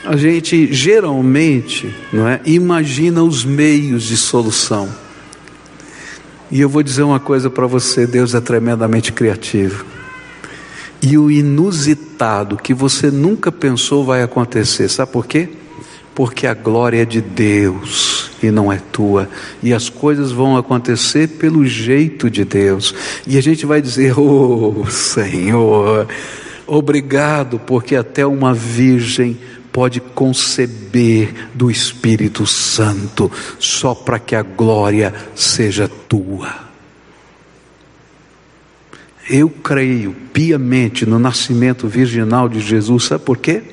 a gente geralmente não é, imagina os meios de solução. E eu vou dizer uma coisa para você: Deus é tremendamente criativo. E o inusitado que você nunca pensou vai acontecer, sabe por quê? Porque a glória é de Deus e não é tua. E as coisas vão acontecer pelo jeito de Deus. E a gente vai dizer: Oh Senhor, obrigado, porque até uma virgem pode conceber do Espírito Santo, só para que a glória seja tua. Eu creio piamente no nascimento virginal de Jesus, sabe por quê?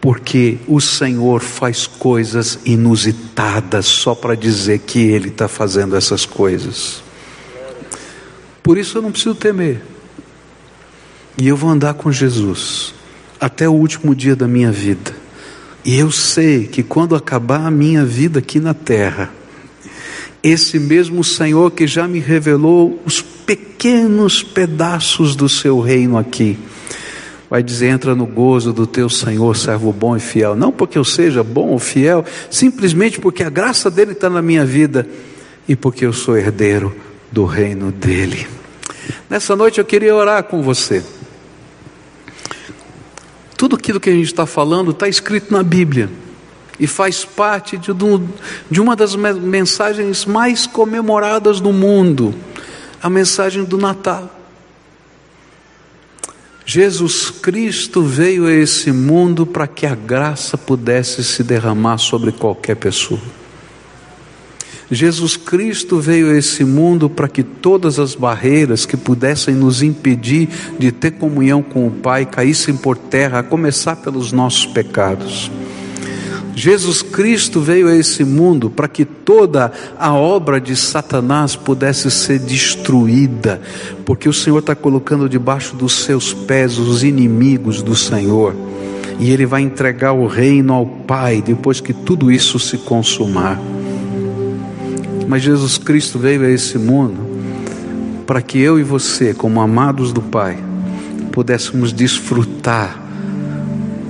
Porque o Senhor faz coisas inusitadas só para dizer que Ele está fazendo essas coisas. Por isso eu não preciso temer. E eu vou andar com Jesus até o último dia da minha vida. E eu sei que quando acabar a minha vida aqui na terra, esse mesmo Senhor que já me revelou os pequenos pedaços do seu reino aqui, vai dizer: entra no gozo do teu Senhor, servo bom e fiel. Não porque eu seja bom ou fiel, simplesmente porque a graça dele está na minha vida e porque eu sou herdeiro do reino dele. Nessa noite eu queria orar com você. Tudo aquilo que a gente está falando está escrito na Bíblia e faz parte de, de uma das mensagens mais comemoradas do mundo a mensagem do Natal. Jesus Cristo veio a esse mundo para que a graça pudesse se derramar sobre qualquer pessoa. Jesus Cristo veio a esse mundo para que todas as barreiras que pudessem nos impedir de ter comunhão com o Pai caíssem por terra, a começar pelos nossos pecados. Jesus Cristo veio a esse mundo para que toda a obra de Satanás pudesse ser destruída, porque o Senhor está colocando debaixo dos seus pés os inimigos do Senhor, e Ele vai entregar o reino ao Pai depois que tudo isso se consumar. Mas Jesus Cristo veio a esse mundo para que eu e você, como amados do Pai, pudéssemos desfrutar,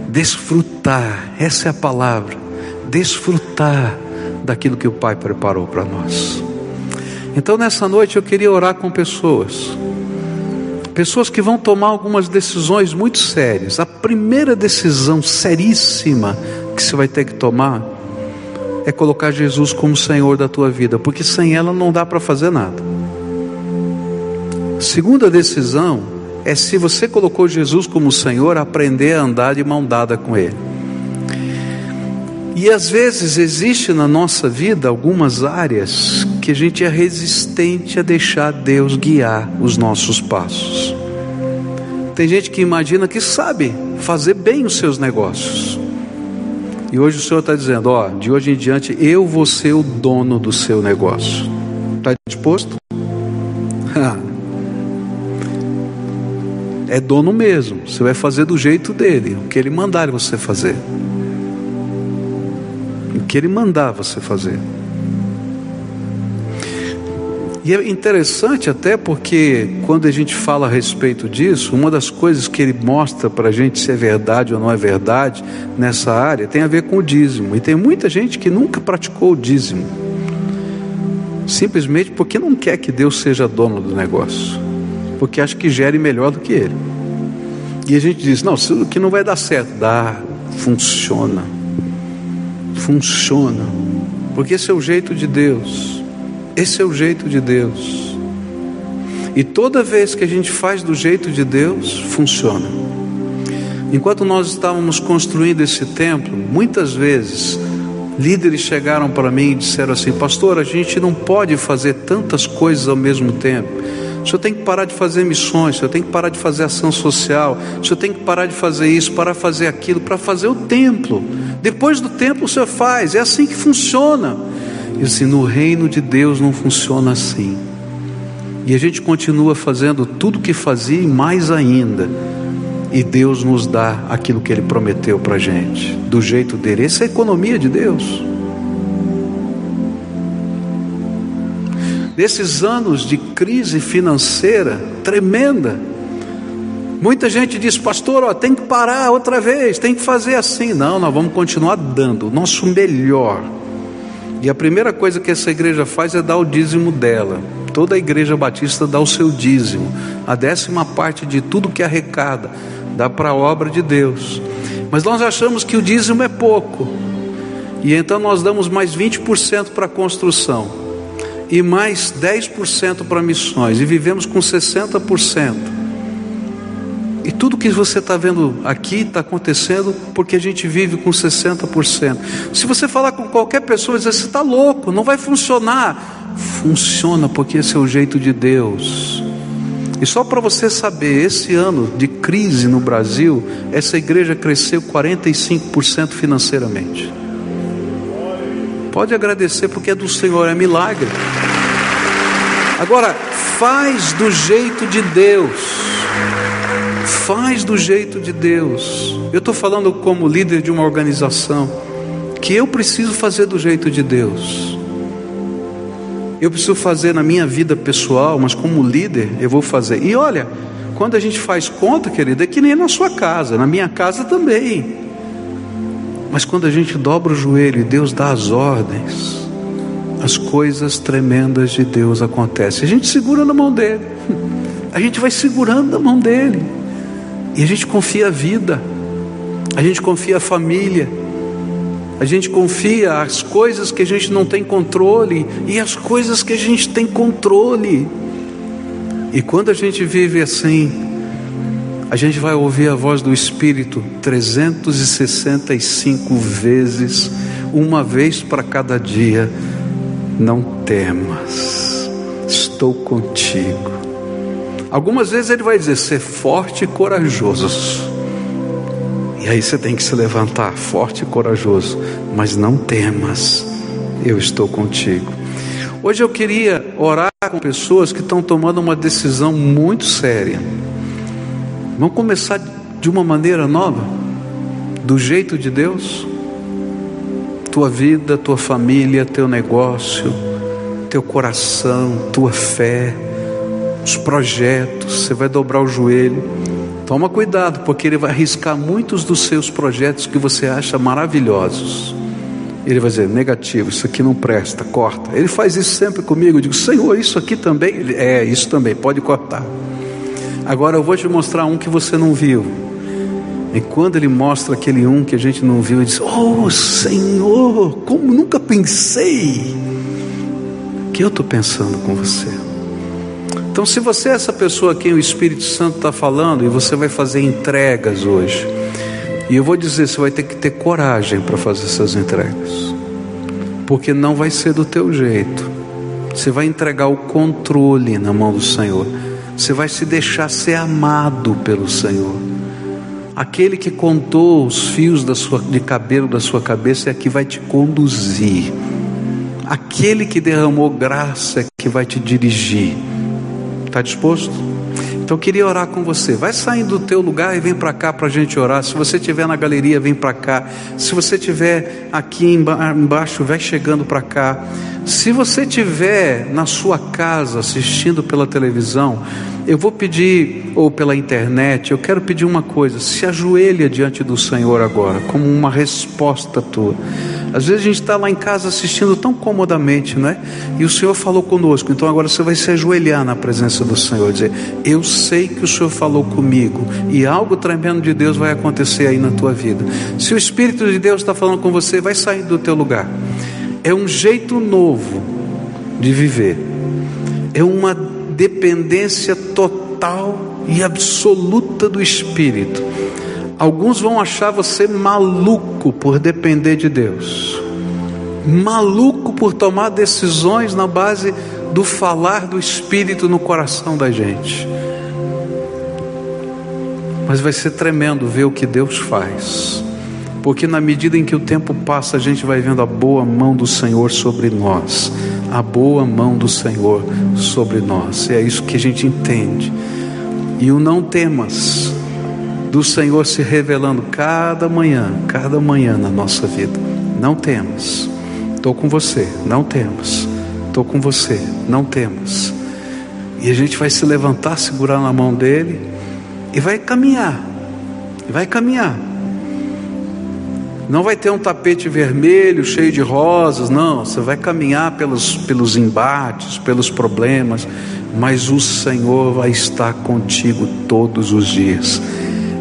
desfrutar, essa é a palavra, desfrutar daquilo que o Pai preparou para nós. Então nessa noite eu queria orar com pessoas, pessoas que vão tomar algumas decisões muito sérias. A primeira decisão seríssima que você vai ter que tomar é colocar Jesus como Senhor da tua vida, porque sem ela não dá para fazer nada. Segunda decisão é se você colocou Jesus como Senhor, aprender a andar de mão dada com Ele. E às vezes existe na nossa vida algumas áreas que a gente é resistente a deixar Deus guiar os nossos passos. Tem gente que imagina que sabe fazer bem os seus negócios, e hoje o Senhor está dizendo: ó, de hoje em diante eu vou ser o dono do seu negócio. Está disposto? é dono mesmo. Você vai fazer do jeito dele, o que ele mandar você fazer. O que ele mandar você fazer. E é interessante até porque quando a gente fala a respeito disso, uma das coisas que ele mostra para a gente se é verdade ou não é verdade nessa área tem a ver com o dízimo. E tem muita gente que nunca praticou o dízimo, simplesmente porque não quer que Deus seja dono do negócio, porque acha que gere melhor do que ele. E a gente diz: não, isso que não vai dar certo. Dá, funciona. Funciona. Porque esse é o jeito de Deus. Esse é o jeito de Deus. E toda vez que a gente faz do jeito de Deus, funciona. Enquanto nós estávamos construindo esse templo, muitas vezes líderes chegaram para mim e disseram assim: Pastor, a gente não pode fazer tantas coisas ao mesmo tempo. O senhor tem que parar de fazer missões, o senhor tem que parar de fazer ação social, o senhor tem que parar de fazer isso, parar de fazer aquilo, para fazer o templo. Depois do templo o senhor faz, é assim que funciona. E assim, no reino de Deus não funciona assim. E a gente continua fazendo tudo o que fazia e mais ainda. E Deus nos dá aquilo que Ele prometeu para a gente, do jeito dele. Essa é a economia de Deus. Nesses anos de crise financeira tremenda, muita gente diz, pastor, ó, tem que parar outra vez, tem que fazer assim. Não, nós vamos continuar dando o nosso melhor e a primeira coisa que essa igreja faz é dar o dízimo dela. Toda a igreja batista dá o seu dízimo, a décima parte de tudo que arrecada, dá para a obra de Deus. Mas nós achamos que o dízimo é pouco, e então nós damos mais 20% para a construção, e mais 10% para missões, e vivemos com 60%. E tudo que você está vendo aqui está acontecendo porque a gente vive com 60%. Se você falar com qualquer pessoa, dizer, você está louco, não vai funcionar. Funciona porque esse é o jeito de Deus. E só para você saber, esse ano de crise no Brasil, essa igreja cresceu 45% financeiramente. Pode agradecer porque é do Senhor, é milagre. Agora, faz do jeito de Deus. Faz do jeito de Deus. Eu estou falando como líder de uma organização que eu preciso fazer do jeito de Deus. Eu preciso fazer na minha vida pessoal, mas como líder eu vou fazer. E olha, quando a gente faz conta, querida, é que nem na sua casa, na minha casa também. Mas quando a gente dobra o joelho e Deus dá as ordens, as coisas tremendas de Deus acontecem. A gente segura na mão dele, a gente vai segurando a mão dele, e a gente confia a vida, a gente confia a família, a gente confia as coisas que a gente não tem controle e as coisas que a gente tem controle. E quando a gente vive assim, a gente vai ouvir a voz do Espírito 365 vezes, uma vez para cada dia não temas, estou contigo. Algumas vezes ele vai dizer: ser forte e corajoso. E aí você tem que se levantar, forte e corajoso, mas não temas, eu estou contigo. Hoje eu queria orar com pessoas que estão tomando uma decisão muito séria. Vamos começar de uma maneira nova, do jeito de Deus tua vida, tua família, teu negócio, teu coração, tua fé, os projetos, você vai dobrar o joelho. Toma cuidado, porque ele vai arriscar muitos dos seus projetos que você acha maravilhosos. Ele vai dizer: negativo, isso aqui não presta, corta. Ele faz isso sempre comigo. Eu digo: Senhor, isso aqui também? Ele, é, isso também, pode cortar. Agora eu vou te mostrar um que você não viu. E quando ele mostra aquele um que a gente não viu, ele diz: Oh Senhor, como nunca pensei. Que eu estou pensando com você. Então, se você é essa pessoa a quem o Espírito Santo está falando, e você vai fazer entregas hoje, e eu vou dizer: você vai ter que ter coragem para fazer essas entregas, porque não vai ser do teu jeito. Você vai entregar o controle na mão do Senhor, você vai se deixar ser amado pelo Senhor. Aquele que contou os fios da sua, de cabelo da sua cabeça é que vai te conduzir. Aquele que derramou graça é que vai te dirigir. Está disposto? Então eu queria orar com você. Vai saindo do teu lugar e vem para cá para a gente orar. Se você estiver na galeria, vem para cá. Se você estiver aqui embaixo, vai chegando para cá. Se você estiver na sua casa assistindo pela televisão, eu vou pedir, ou pela internet, eu quero pedir uma coisa: se ajoelha diante do Senhor agora, como uma resposta tua. Às vezes a gente está lá em casa assistindo tão comodamente, não é? E o Senhor falou conosco, então agora você vai se ajoelhar na presença do Senhor, dizer: Eu sei que o Senhor falou comigo, e algo tremendo de Deus vai acontecer aí na tua vida. Se o Espírito de Deus está falando com você, vai sair do teu lugar. É um jeito novo de viver, é uma dependência total e absoluta do Espírito. Alguns vão achar você maluco por depender de Deus, maluco por tomar decisões na base do falar do Espírito no coração da gente. Mas vai ser tremendo ver o que Deus faz, porque na medida em que o tempo passa, a gente vai vendo a boa mão do Senhor sobre nós a boa mão do Senhor sobre nós. E é isso que a gente entende. E o não temas do Senhor se revelando cada manhã, cada manhã na nossa vida. Não temas. Estou com você, não temas. Estou com você, não temas. E a gente vai se levantar, segurar na mão dele e vai caminhar. E vai caminhar. Não vai ter um tapete vermelho cheio de rosas, não. Você vai caminhar pelos, pelos embates, pelos problemas, mas o Senhor vai estar contigo todos os dias.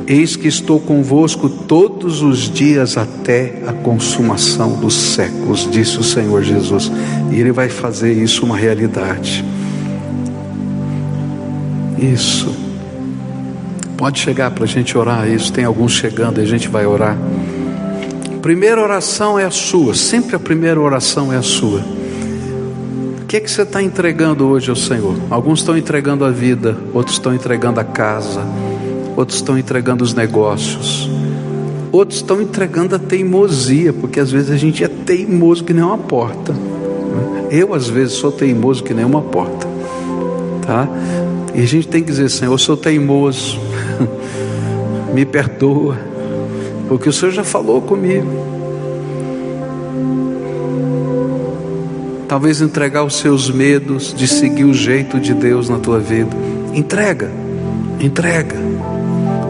Eis que estou convosco todos os dias até a consumação dos séculos, disse o Senhor Jesus. E Ele vai fazer isso uma realidade. Isso. Pode chegar para a gente orar isso. Tem alguns chegando e a gente vai orar. Primeira oração é a sua, sempre a primeira oração é a sua. O que é que você está entregando hoje ao Senhor? Alguns estão entregando a vida, outros estão entregando a casa, outros estão entregando os negócios, outros estão entregando a teimosia, porque às vezes a gente é teimoso que nem uma porta. Eu às vezes sou teimoso que nem uma porta, tá? E a gente tem que dizer, Senhor, eu sou teimoso, me perdoa, porque o Senhor já falou comigo. Talvez entregar os seus medos de seguir o jeito de Deus na tua vida. Entrega, entrega.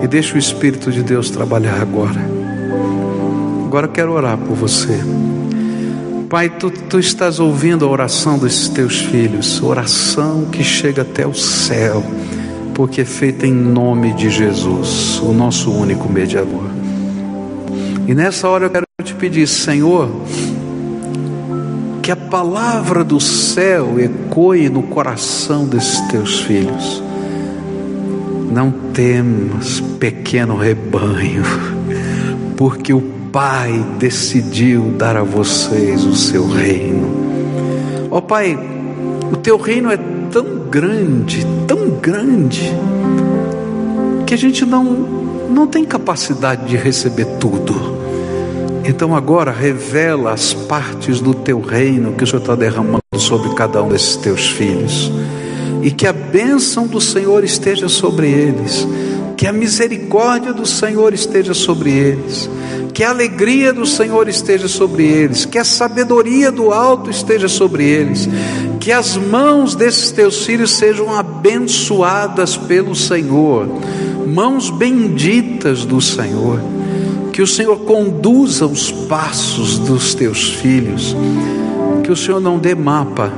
E deixa o Espírito de Deus trabalhar agora. Agora eu quero orar por você. Pai, tu, tu estás ouvindo a oração desses teus filhos, oração que chega até o céu, porque é feita em nome de Jesus, o nosso único mediador. E nessa hora eu quero te pedir, Senhor, que a palavra do céu ecoe no coração desses teus filhos. Não temas, pequeno rebanho, porque o Pai decidiu dar a vocês o seu reino. Ó oh, Pai, o teu reino é tão grande, tão grande, que a gente não, não tem capacidade de receber tudo. Então agora revela as partes do teu reino que o Senhor está derramando sobre cada um desses teus filhos. E que a bênção do Senhor esteja sobre eles, que a misericórdia do Senhor esteja sobre eles, que a alegria do Senhor esteja sobre eles, que a sabedoria do alto esteja sobre eles, que as mãos desses teus filhos sejam abençoadas pelo Senhor, mãos benditas do Senhor, que o Senhor conduza os passos dos teus filhos, que o Senhor não dê mapa,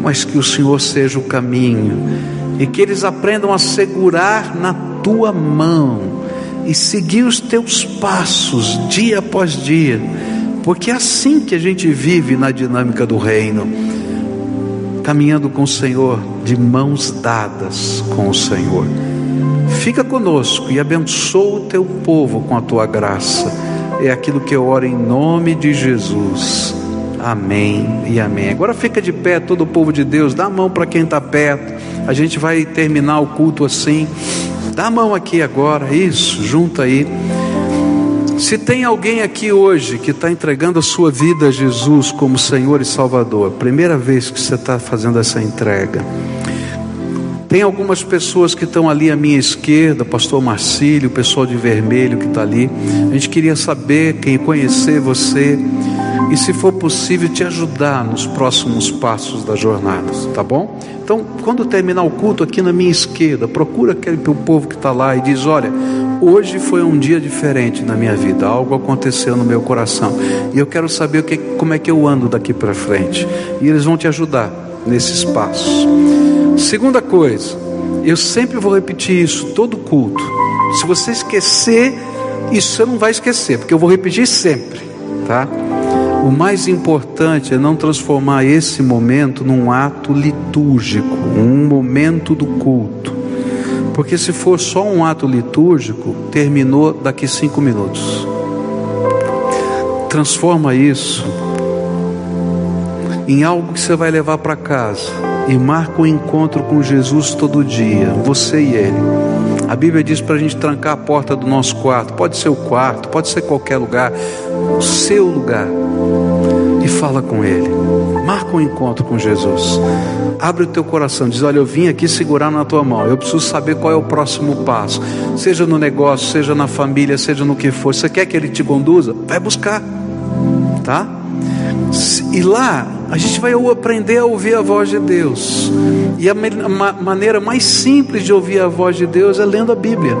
mas que o Senhor seja o caminho, e que eles aprendam a segurar na tua mão e seguir os teus passos dia após dia, porque é assim que a gente vive na dinâmica do reino, caminhando com o Senhor, de mãos dadas com o Senhor. Fica conosco e abençoa o teu povo com a tua graça. É aquilo que eu oro em nome de Jesus. Amém e amém. Agora fica de pé todo o povo de Deus, dá a mão para quem está perto. A gente vai terminar o culto assim. Dá a mão aqui agora, isso, junta aí. Se tem alguém aqui hoje que está entregando a sua vida a Jesus como Senhor e Salvador, primeira vez que você está fazendo essa entrega. Tem algumas pessoas que estão ali à minha esquerda, pastor Marcílio, o pessoal de vermelho que está ali. A gente queria saber, quem conhecer você e, se for possível, te ajudar nos próximos passos da jornada, tá bom? Então, quando terminar o culto aqui na minha esquerda, procura aquele povo que está lá e diz: Olha, hoje foi um dia diferente na minha vida, algo aconteceu no meu coração e eu quero saber que, como é que eu ando daqui para frente. E eles vão te ajudar nesses passos. Segunda coisa, eu sempre vou repetir isso, todo culto. Se você esquecer, isso você não vai esquecer, porque eu vou repetir sempre, tá? O mais importante é não transformar esse momento num ato litúrgico, um momento do culto. Porque se for só um ato litúrgico, terminou daqui cinco minutos. Transforma isso em algo que você vai levar para casa e marca o um encontro com Jesus todo dia, você e Ele. A Bíblia diz para a gente trancar a porta do nosso quarto, pode ser o quarto, pode ser qualquer lugar, o seu lugar, e fala com Ele. Marca um encontro com Jesus. Abre o teu coração, diz: Olha, eu vim aqui segurar na tua mão. Eu preciso saber qual é o próximo passo, seja no negócio, seja na família, seja no que for. Você quer que Ele te conduza? Vai buscar, tá? E lá a gente vai aprender a ouvir a voz de Deus. E a maneira mais simples de ouvir a voz de Deus é lendo a Bíblia.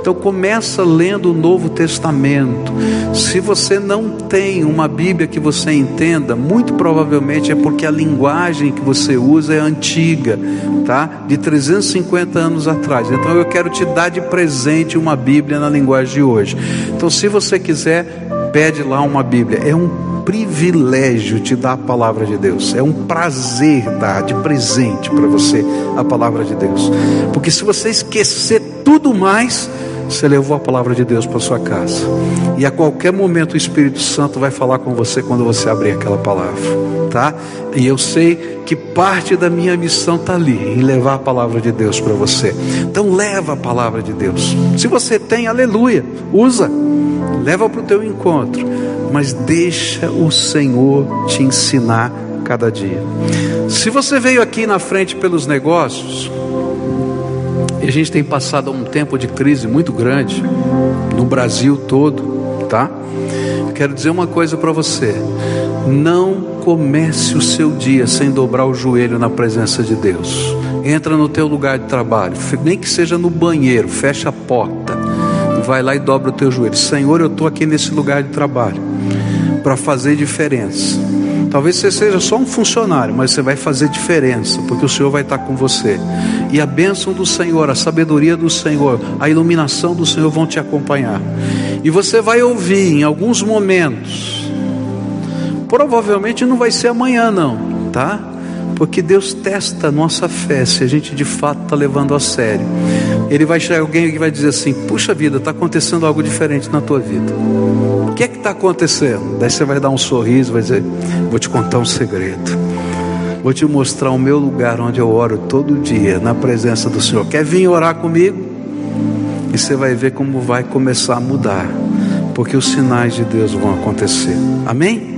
Então começa lendo o Novo Testamento. Se você não tem uma Bíblia que você entenda, muito provavelmente é porque a linguagem que você usa é antiga, tá? De 350 anos atrás. Então eu quero te dar de presente uma Bíblia na linguagem de hoje. Então se você quiser, pede lá uma Bíblia. É um privilégio te dar a palavra de Deus, é um prazer dar de presente para você a palavra de Deus, porque se você esquecer tudo mais, você levou a palavra de Deus para sua casa. E a qualquer momento o Espírito Santo vai falar com você quando você abrir aquela palavra, tá? E eu sei que parte da minha missão está ali, em levar a palavra de Deus para você. Então leva a palavra de Deus. Se você tem, aleluia, usa, leva para o teu encontro, mas deixa o Senhor te ensinar cada dia. Se você veio aqui na frente pelos negócios, e a gente tem passado um tempo de crise muito grande no Brasil todo, tá? Quero dizer uma coisa para você: não comece o seu dia sem dobrar o joelho na presença de Deus. Entra no teu lugar de trabalho, nem que seja no banheiro, fecha a porta, vai lá e dobra o teu joelho. Senhor, eu estou aqui nesse lugar de trabalho para fazer diferença. Talvez você seja só um funcionário, mas você vai fazer diferença, porque o Senhor vai estar com você. E a bênção do Senhor, a sabedoria do Senhor, a iluminação do Senhor vão te acompanhar. E você vai ouvir em alguns momentos. Provavelmente não vai ser amanhã, não, tá? Porque Deus testa nossa fé se a gente de fato está levando a sério. Ele vai chegar alguém que vai dizer assim: Puxa vida, está acontecendo algo diferente na tua vida que é que está acontecendo? Daí você vai dar um sorriso, vai dizer: Vou te contar um segredo. Vou te mostrar o meu lugar onde eu oro todo dia, na presença do Senhor. Quer vir orar comigo? E você vai ver como vai começar a mudar, porque os sinais de Deus vão acontecer. Amém?